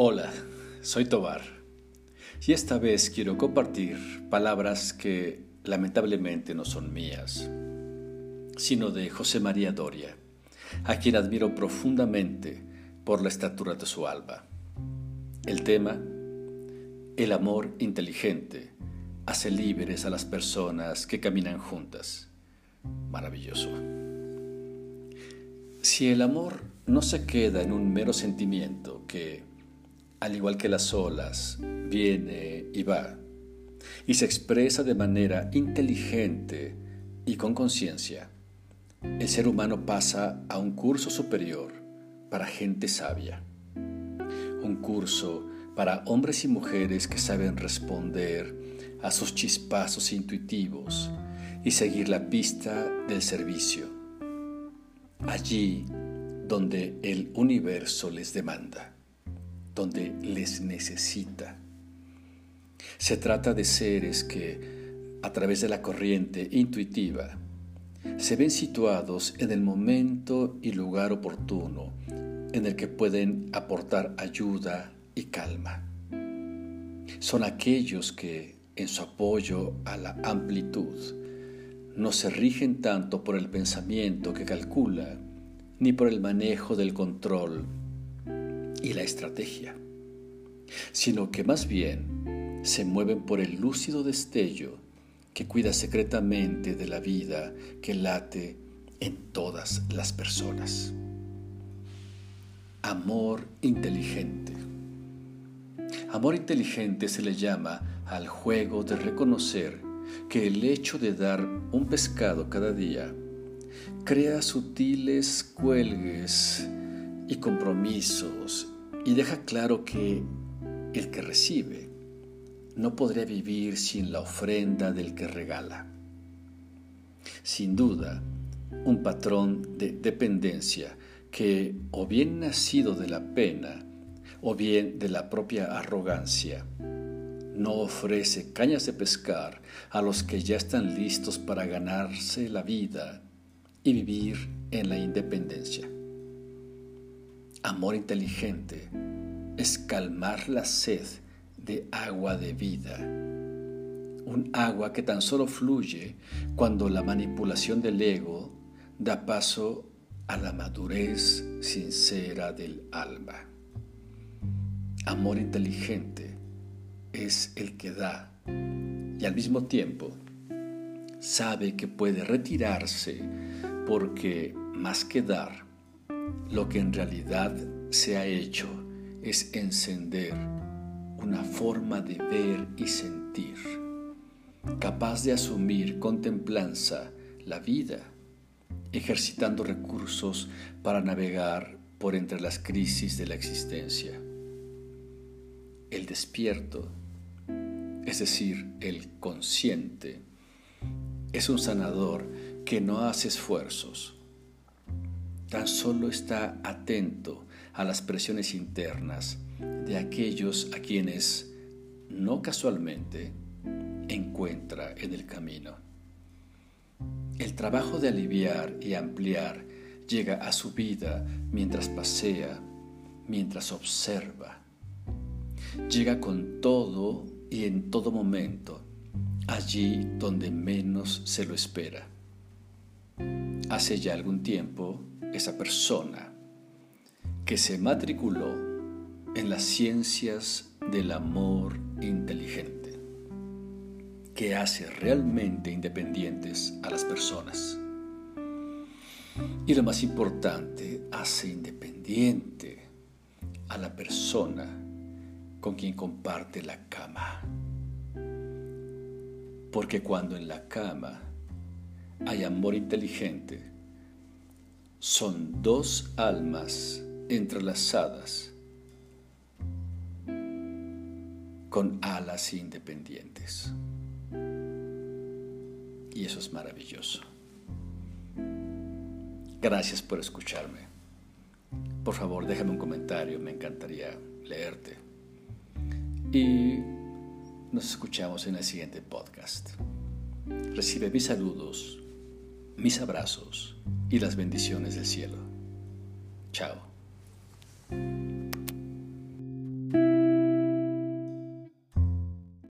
Hola, soy Tobar y esta vez quiero compartir palabras que lamentablemente no son mías, sino de José María Doria, a quien admiro profundamente por la estatura de su alma. El tema, el amor inteligente, hace libres a las personas que caminan juntas. Maravilloso. Si el amor no se queda en un mero sentimiento que al igual que las olas, viene y va, y se expresa de manera inteligente y con conciencia, el ser humano pasa a un curso superior para gente sabia, un curso para hombres y mujeres que saben responder a sus chispazos intuitivos y seguir la pista del servicio, allí donde el universo les demanda donde les necesita. Se trata de seres que, a través de la corriente intuitiva, se ven situados en el momento y lugar oportuno en el que pueden aportar ayuda y calma. Son aquellos que, en su apoyo a la amplitud, no se rigen tanto por el pensamiento que calcula, ni por el manejo del control y la estrategia, sino que más bien se mueven por el lúcido destello que cuida secretamente de la vida que late en todas las personas. Amor inteligente. Amor inteligente se le llama al juego de reconocer que el hecho de dar un pescado cada día crea sutiles cuelgues y compromisos y deja claro que el que recibe no podría vivir sin la ofrenda del que regala. Sin duda, un patrón de dependencia que o bien nacido de la pena o bien de la propia arrogancia, no ofrece cañas de pescar a los que ya están listos para ganarse la vida y vivir en la independencia. Amor inteligente es calmar la sed de agua de vida, un agua que tan solo fluye cuando la manipulación del ego da paso a la madurez sincera del alma. Amor inteligente es el que da y al mismo tiempo sabe que puede retirarse porque más que dar, lo que en realidad se ha hecho es encender una forma de ver y sentir, capaz de asumir con templanza la vida, ejercitando recursos para navegar por entre las crisis de la existencia. El despierto, es decir, el consciente, es un sanador que no hace esfuerzos, tan solo está atento a las presiones internas de aquellos a quienes no casualmente encuentra en el camino. El trabajo de aliviar y ampliar llega a su vida mientras pasea, mientras observa. Llega con todo y en todo momento, allí donde menos se lo espera. Hace ya algún tiempo esa persona que se matriculó en las ciencias del amor inteligente, que hace realmente independientes a las personas. Y lo más importante, hace independiente a la persona con quien comparte la cama. Porque cuando en la cama hay amor inteligente, son dos almas entrelazadas con alas independientes. Y eso es maravilloso. Gracias por escucharme. Por favor, déjame un comentario, me encantaría leerte. Y nos escuchamos en el siguiente podcast. Recibe mis saludos mis abrazos y las bendiciones del cielo. Chao.